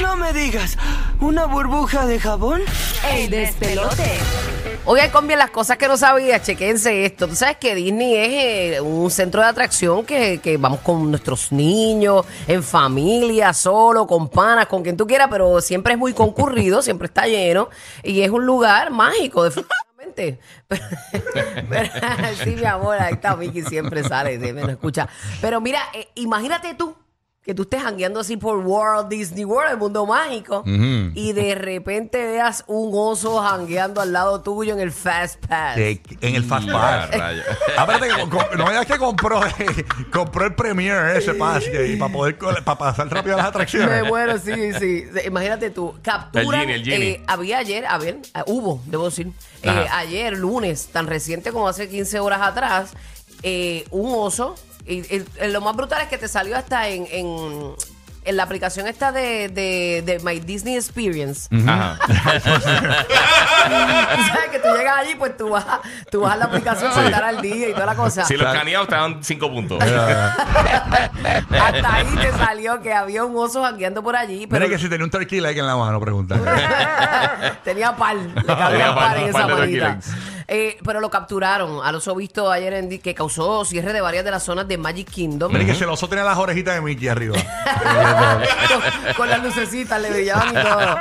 No me digas, ¿una burbuja de jabón? El despelote. Oigan, con bien las cosas que no sabía, chequense esto. Tú sabes que Disney es eh, un centro de atracción que, que vamos con nuestros niños, en familia, solo, con panas, con quien tú quieras, pero siempre es muy concurrido, siempre está lleno y es un lugar mágico, definitivamente. Pero- pero- sí, mi amor, ahí está Vicky, siempre sale, me lo escucha. Pero mira, eh, imagínate tú que tú estés jangueando así por World Disney World, el mundo mágico, y de repente veas un oso jangueando al lado tuyo en el Fast Pass. De- en el Fast Pass. Aparte, que co- no digas que compró, compró el Premiere ese pass para poder para pasar rápido a las Me atracciones. muero, sí, sí. Imagínate tú, capturan. El Genie, el Genie. eh, había ayer, a ver, eh, hubo, debo decir, eh, Ajá. ayer, lunes, tan reciente como hace 15 horas atrás, eh, un oso. Y, y- y lo más brutal es que te salió hasta en, en, en la aplicación esta de, de, de My Disney Experience. Ajá. Tú sabes que tú llegas allí, pues tú vas, tú vas a la aplicación para estar al día y toda la cosa. Si los escaneados te dan 5 puntos. Hasta ahí te salió que había un oso jangueando por allí, pero Mira que si tenía un turkey leg en la mano, pregunta. Tenía par, le cabía Tenía par, en esa manita. Eh, pero lo capturaron al oso visto ayer en que causó cierre de varias de las zonas de Magic Kingdom. Mira que si el oso tenía las orejitas de Mickey arriba. con, con las lucecitas le brillaban y todo.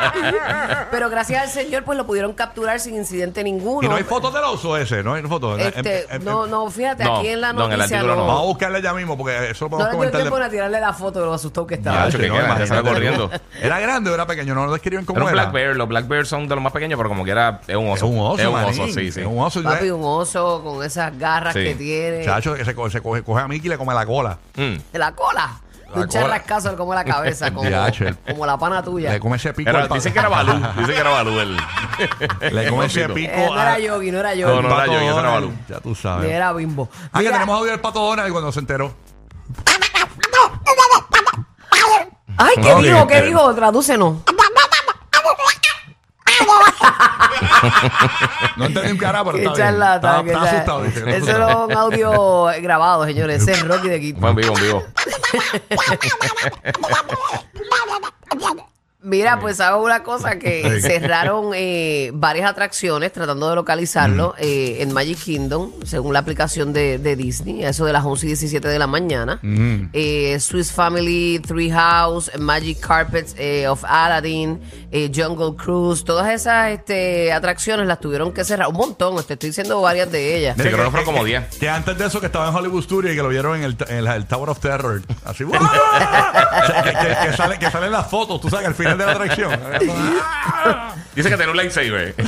Pero gracias al señor, pues lo pudieron capturar sin incidente ninguno. Y no hay fotos del oso ese, ¿no hay fotos. Este, Em- em- no, em- no, fíjate, No, aquí en la no, en el noticia no. no. Vamos a buscarle ya mismo porque eso lo No podemos dio comentar. tiempo de- a tirarle la foto de lo asustado que estaba. Ya, que no, imagínate. sale corriendo. ¿Era grande o era pequeño? No lo describen como Era un era. Black Bear. Los Black Bears son de los más pequeños, pero como quiera, es un Es oso. un oso, Es un oso, sí, sí. Es un oso. Papi, un oso con esas garras Sí. que tiene. Chacho, que se coge, se coge, coge a Mickey y le come la cola. Mm. De la cola. La Un cola. charrascazo le come la cabeza, como, Diache. como la pana tuya. Le come ese pico. Era- al pa- dicen que era Balú. Dicen que era Balú el. Le come ese pico. Eh, no era Yogi, no era No, Yogi. no era Pato Yogi, ese era Donald. Balú. Ya tú sabes. Era bimbo. Ah, que Mira, tenemos audio del pato Donald cuando se enteró. Ay, ¿qué Ok, dijo? ¿Qué dijo? Tradúcenos. No entendí un cara, pero Qué está bien. charlatán, Está, qué está char- asustado. dice. Eso era un audio grabado, señores. Ese es Rocky de Quito. Fue en vivo, en vivo. Mira, pues hago una cosa que cerraron eh, varias atracciones tratando de localizarlo eh, en Magic Kingdom, según la aplicación de, de Disney, a eso de las 11 y 17 de la mañana. Eh, Swiss Family, Three House, Magic Carpets eh, of Aladdin, eh, Jungle Cruise, todas esas este, atracciones las tuvieron que cerrar. Un montón, te estoy diciendo varias de ellas. Sí, creo que fueron como 10. Que antes de eso que estaba en Hollywood Studio y que lo vieron en el, en el- el Tower of Terror. Así. sea, que, que- que sale, que salen las fotos, tú sabes, al final de la atracción. Dice que tiene un lightsaber.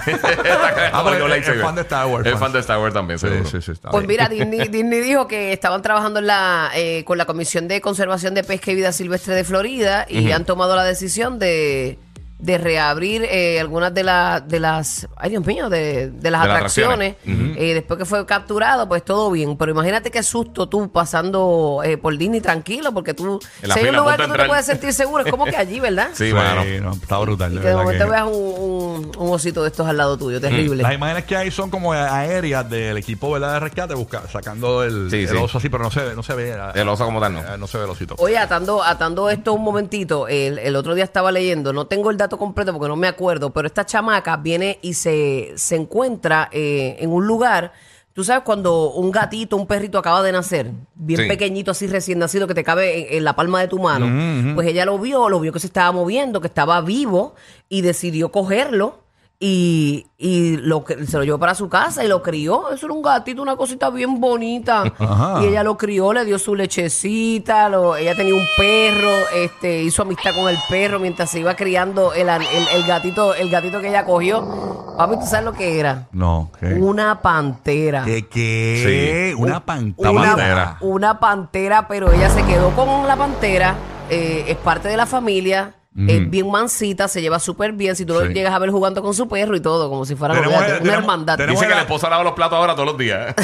Ah, pero un es- es fan de Star Wars, Es fan. de Star Wars también, seguro. sí, sí, está Pues bien. mira, Disney, Disney dijo que estaban trabajando en la, eh, con la Comisión de Conservación de Pesca y Vida Silvestre de Florida y han tomado la decisión de, de reabrir eh, algunas de, las de las, ay Dios mío, de, de las De las atracciones. atracciones. Eh, después que fue capturado, pues todo bien. Pero imagínate qué susto tú pasando eh, por Disney tranquilo, porque tú, En la si hay un lugar que tú te puedes sentir seguro, es como que allí, ¿verdad? Sí, Sí, mano. no, está brutal. Y que de momento que- veas un, un- un osito de estos al lado tuyo, terrible. Las imágenes que hay son como aéreas del equipo ¿verdad? de rescate busca, sacando el, Sí, el sí. oso así, pero no se ve, no se ve. El oso como tal, no. eh, No se ve el osito. Oye, atando, atando esto un momentito, el, el otro día estaba leyendo, no tengo el dato completo porque no me acuerdo, pero esta chamaca viene y se, se encuentra eh, en un lugar, tú sabes, cuando un gatito, un perrito acaba de nacer, bien Sí. pequeñito, así recién nacido, que te cabe en, en la palma de tu mano, pues ella lo vio, lo vio que se estaba moviendo, que estaba vivo y decidió cogerlo. Y, y lo, que- se lo llevó para su casa y lo crió. Eso era un gatito, una cosita bien bonita. Ajá. Y ella lo crió, le dio su lechecita, lo- ella tenía un perro, este, hizo amistad con el perro mientras se iba criando el, el- el gatito, el gatito que ella cogió. Papi, ¿tú sabes lo que era? No, ¿qué? Una pantera. ¿Qué? qué? Una Una, pantera. pantera. una pantera, pero ella se quedó con la pantera, eh, es parte de la familia, es bien mansita, se lleva súper bien. Si tú lo Sí. llegas a ver jugando con su perro y todo, como si fuera Tenemos- una tenemos- hermandad. tenemos- Dice que la- esposa lava los platos ahora todos los días.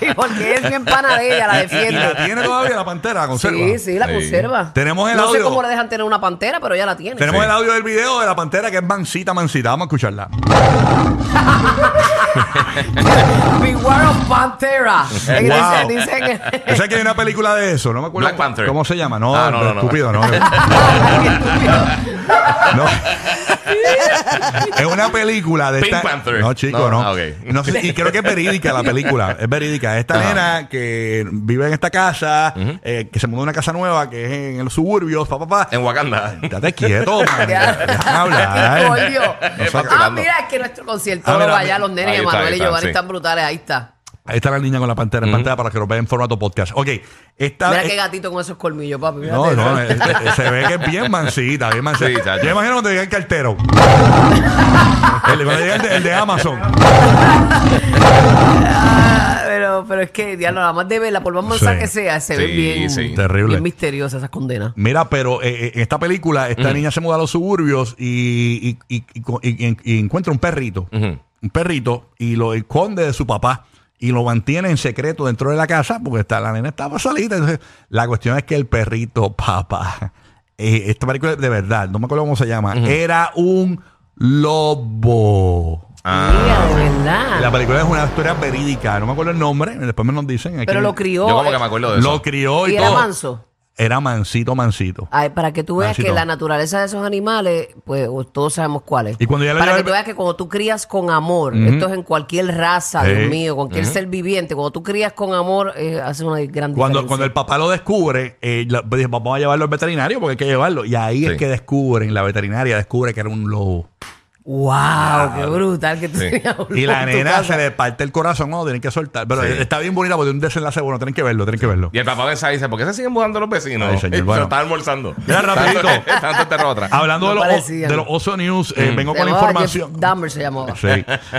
Sí, porque es bien pana de ella, la ¿Y defiende. la tiene todavía la pantera? ¿La conserva? Sí, sí, la Sí. conserva. Tenemos el no sé audio. cómo le dejan tener una pantera, pero ella la tiene. Tenemos Sí. el audio del video de la pantera que es mansita, mansita. Vamos a escucharla. Big War of Pantera. Eh, Wow. Dicen, dicen que... ¿Tú sabes que hay una película de eso? No me acuerdo. Black Panther. ¿Cómo se llama? No, Ah, no, no, no. estúpido, no. No. es una película de Pink esta... Panther. No, chico, No, no. ah, ok. No sé, y creo que es verídica la película. Es verídica. Esta Ajá. nena que vive en esta casa, eh, que se mudó a una casa nueva, que es en los suburbios, papá, papá. En Wakanda. Estate quieto, man. Hablar. Ah, mira, es que nuestro concierto Ah, mira, allá, los nenes, ahí y Giovanni están brutales, ahí está. Ahí está la niña con la pantera en pantalla para que lo vean en formato podcast. Ok, esta... Mira qué gatito con esos colmillos, papi. No, no, eh, eh, se ve que es bien mansita, bien mansita. Sí, chacho. Yo imagino cuando llega el cartero. el, cuando llega el de, el de Amazon. Ah, pero, pero es que, diablo, nada más de verla, por más mansa Sí. que sea, se ve Sí, bien, sí. Terrible. bien misteriosa esas condenas. Mira, pero eh, eh, en esta película, esta niña se muda a los suburbios y, y- y- y co- y- y encuentra un perrito. Un perrito y lo esconde de su papá y lo mantiene en secreto dentro de la casa porque está, la nena estaba salida. Entonces, la cuestión es que el perrito, papá, eh, esta película de verdad, no me acuerdo cómo se llama, era un lobo. Mira, de verdad. La película es una historia verídica, no me acuerdo el nombre, después me nos dicen. aquí. Pero lo crió. Yo como que me acuerdo de eso. Lo crió y, y era todo. manso. Era mansito, mansito. Ay, para que tú veas Mansito. que la naturaleza de esos animales, pues o- todos sabemos cuáles. Y cuando ya le para que el- tú veas que cuando tú crías con amor, esto es en cualquier raza, Sí. Dios mío, cualquier ser viviente, cuando tú crías con amor, eh, hace una gran Cuando, diferencia. cuando el papá lo descubre, eh, la- pues, dice, vamos a llevarlo al veterinario porque hay que llevarlo. Y ahí es Sí. que descubren, la veterinaria descubre que era un lobo. ¡Wow! ¡Qué brutal que tú Sí. tenías un Y la lobo en tu nena casa. se le parte el corazón, no, tienen que soltar. Pero Sí. está bien bonita porque tiene un desenlace bueno, tienen que verlo, tienen que verlo. Y el papá pensaba y dice, ¿por qué se siguen mudando los vecinos? Ay, señor, Se bueno. están almorzando. Ya, rapidito. Tanto terror otra. Hablando de, No los, parecían. de los Oso News, eh, vengo Se con la llamaba información. Jeff Dahmer se llamaba. Sí.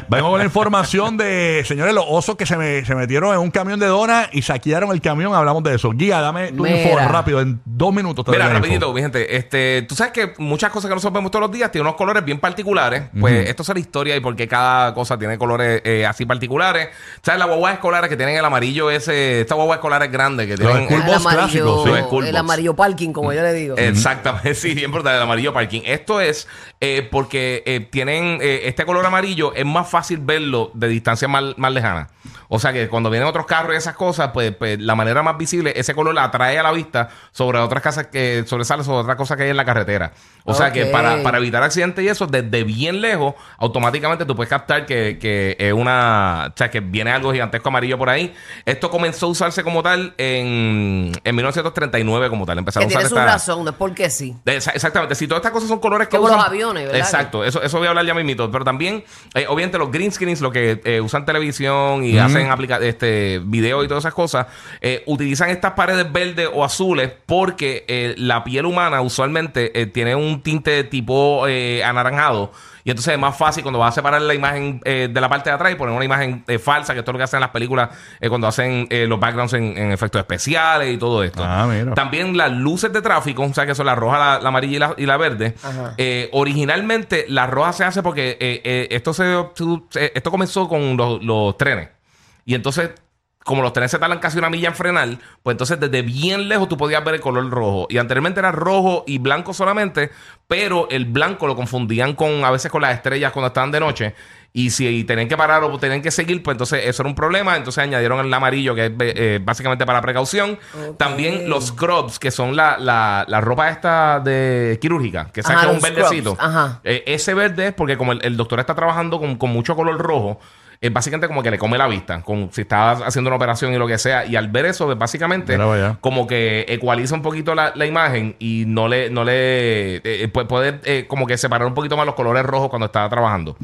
Vengo con la información de, señores, los osos que se, me- se metieron en un camión de donas y saquearon el camión. Hablamos de eso. Guía, dame tu Mira. info rápido, en dos minutos. te doy Mira, la info. rapidito, mi gente, este, tú sabes que muchas cosas que nosotros vemos todos los días tienen unos colores bien particulares. Pues esto es la historia y por qué cada cosa tiene colores eh, así particulares. ¿Sabes? Las guaguas escolares que tienen el amarillo ese, estas guaguas escolares grandes que Los tienen... school El amarillo, clásicos, sí. Los school el amarillo parking, como yo le digo. Exactamente, sí, bien brutal, el amarillo parking. Esto es eh, porque eh, tienen eh, este color amarillo, es más fácil verlo de distancia más, más lejana. O sea que cuando vienen otros carros y esas cosas, pues, pues la manera más visible, ese color la atrae a la vista sobre otras casas que sobresale sobre otras cosas que hay en la carretera. O sea que para, para evitar accidentes y eso, desde bien lejos, automáticamente tú puedes captar que, que es una. O sea, que viene algo gigantesco amarillo por ahí. Esto comenzó a usarse como tal en, en 1939, como tal. que Empezaron a usar tiene su esta- razón, no es porque sí. Exactamente, si todas estas cosas son colores que Como usan- los aviones, ¿verdad? Exacto, eso, eso voy a hablar ya mismito. Pero también, eh, obviamente, los green screens, lo que eh, usan televisión y hacen aplica este video y todas esas cosas, eh, utilizan estas paredes verdes o azules porque eh, la piel humana usualmente eh, tiene un tinte tipo eh, anaranjado. Y entonces es más fácil cuando vas a separar la imagen eh, de la parte de atrás y poner una imagen eh, falsa, que esto es lo que hacen en las películas eh, cuando hacen eh, los backgrounds en, en efectos especiales y todo esto. Ah, mira. También las luces de tráfico, o sea que son la roja, la, la amarilla y la, y la verde. eh, originalmente la roja se hace porque eh, eh, esto se, se- esto comenzó con los, los trenes. Y entonces, como los trenes se tardan casi una milla en frenar, pues entonces desde bien lejos tú podías ver el color rojo. Y anteriormente era rojo y blanco solamente, pero el blanco lo confundían con a veces con las estrellas cuando estaban de noche. Y si tenían que parar o tenían que seguir, pues entonces eso era un problema. Entonces añadieron el amarillo, que es eh, básicamente para precaución. También los scrubs, que son la, la, la ropa esta de quirúrgica, que saca un verdecito. ajá. Eh, ese verde es porque como el, el doctor está trabajando con, con mucho color rojo, eh, básicamente como que le come la vista, con, si está haciendo una operación y lo que sea. Y al ver eso, pues, básicamente como que ecualiza un poquito la, la imagen y no le, no le eh, pu- puede eh, como que separar un poquito más los colores rojos cuando está trabajando.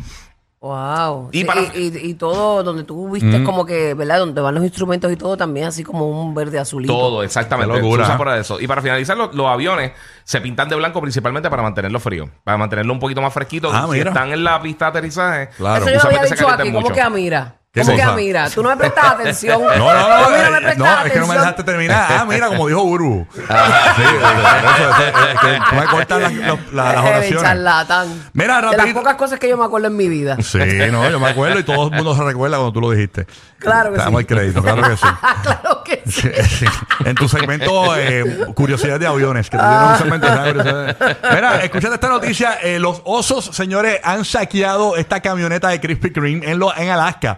Wow. Y Sí, para- y, y- y todo donde tú viste como que, ¿verdad? Donde van los instrumentos y todo también así como un verde azulito. Todo, exactamente. Qué locura. Se usa para eso. Y para finalizar, los, los aviones se pintan de blanco principalmente para mantenerlo frío, para mantenerlo un poquito más fresquito. Ah, si mira. están en la pista de aterrizaje, Claro. Eso yo había dicho aquí. ¿Cómo mucho. que a mira? ¿Qué ¿Cómo que cosa? a mira? Tú no me prestas atención. No, no, A no, mí no me eh, prestas no, es que no me dejaste terminar. Ah, mira, como dijo Guru. Sí, por eso, es- es que tú me cortas las, los- las- las oraciones. charlatán. Mira, De las pocas cosas que yo me acuerdo en mi vida. Sí, no, yo me acuerdo y todo el mundo se recuerda cuando tú lo dijiste. Claro que Te damos sí. el crédito, claro que sí. claro que sí. Sí, sí. En tu segmento eh, Curiosidades de aviones, que tienes un segmento. Mira, escúchate esta noticia. eh, los osos, señores, han saqueado esta camioneta de Krispy Kreme en, lo, en Alaska.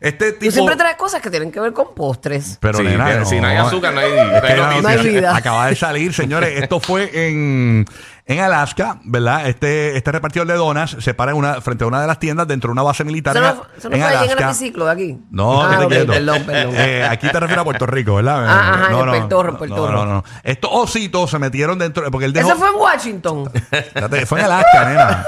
Este tipo... Tú siempre traes cosas que tienen que ver con postres. Pero Sí, nena, que no. si no hay azúcar, no hay- hay. No hay vida. Acaba de salir, señores. Esto fue en, en Alaska, ¿verdad? Este, este repartidor de donas se para en una, frente a una de las tiendas dentro de una base militar Eso no, eso no en fue allí en el Alaska. hemiciclo de aquí. No, ah, perdón, perdón. Eh, aquí te refieres a Puerto Rico, ¿verdad? Ah, ajá, no, no, Puerto- no, Puerto no, Rico. no, no. Estos ositos se metieron dentro, porque él dejó... Eso fue en Washington. Espérate, fue en Alaska, nena.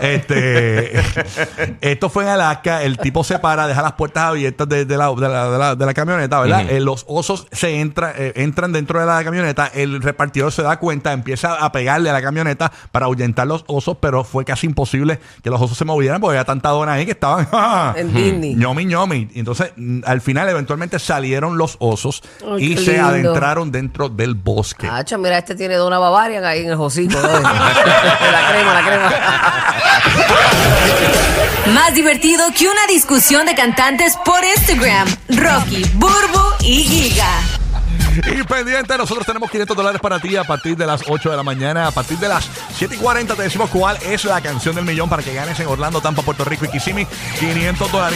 Este, esto fue en Alaska. El tipo se para, deja las puertas abiertas de, de la, de, la, de la- de la camioneta, ¿verdad? Eh, los osos se entra, eh, entran dentro de la camioneta. El repartidor se da cuenta, empieza a pegarle a la camioneta para ahuyentar los osos, pero fue casi imposible que los osos se movieran porque había tanta dona ahí que estaban En Disney. ñomi ñomi. Entonces, mm, al final, eventualmente salieron los osos y se lindo. adentraron dentro del bosque. Hacho, mira, este tiene Dona Bavarian ahí en el hocico. ¿no? la crema, la crema. Más divertido que una discusión de cantantes por Instagram. Rocky, Burbu y Giga. Y pendiente, nosotros tenemos 500 dólares para ti a partir de las 8 de la mañana. A partir de las 7 y 40 te decimos cuál es la canción del millón para que ganes en Orlando, Tampa, Puerto Rico y Kissimmee. 500 dólares.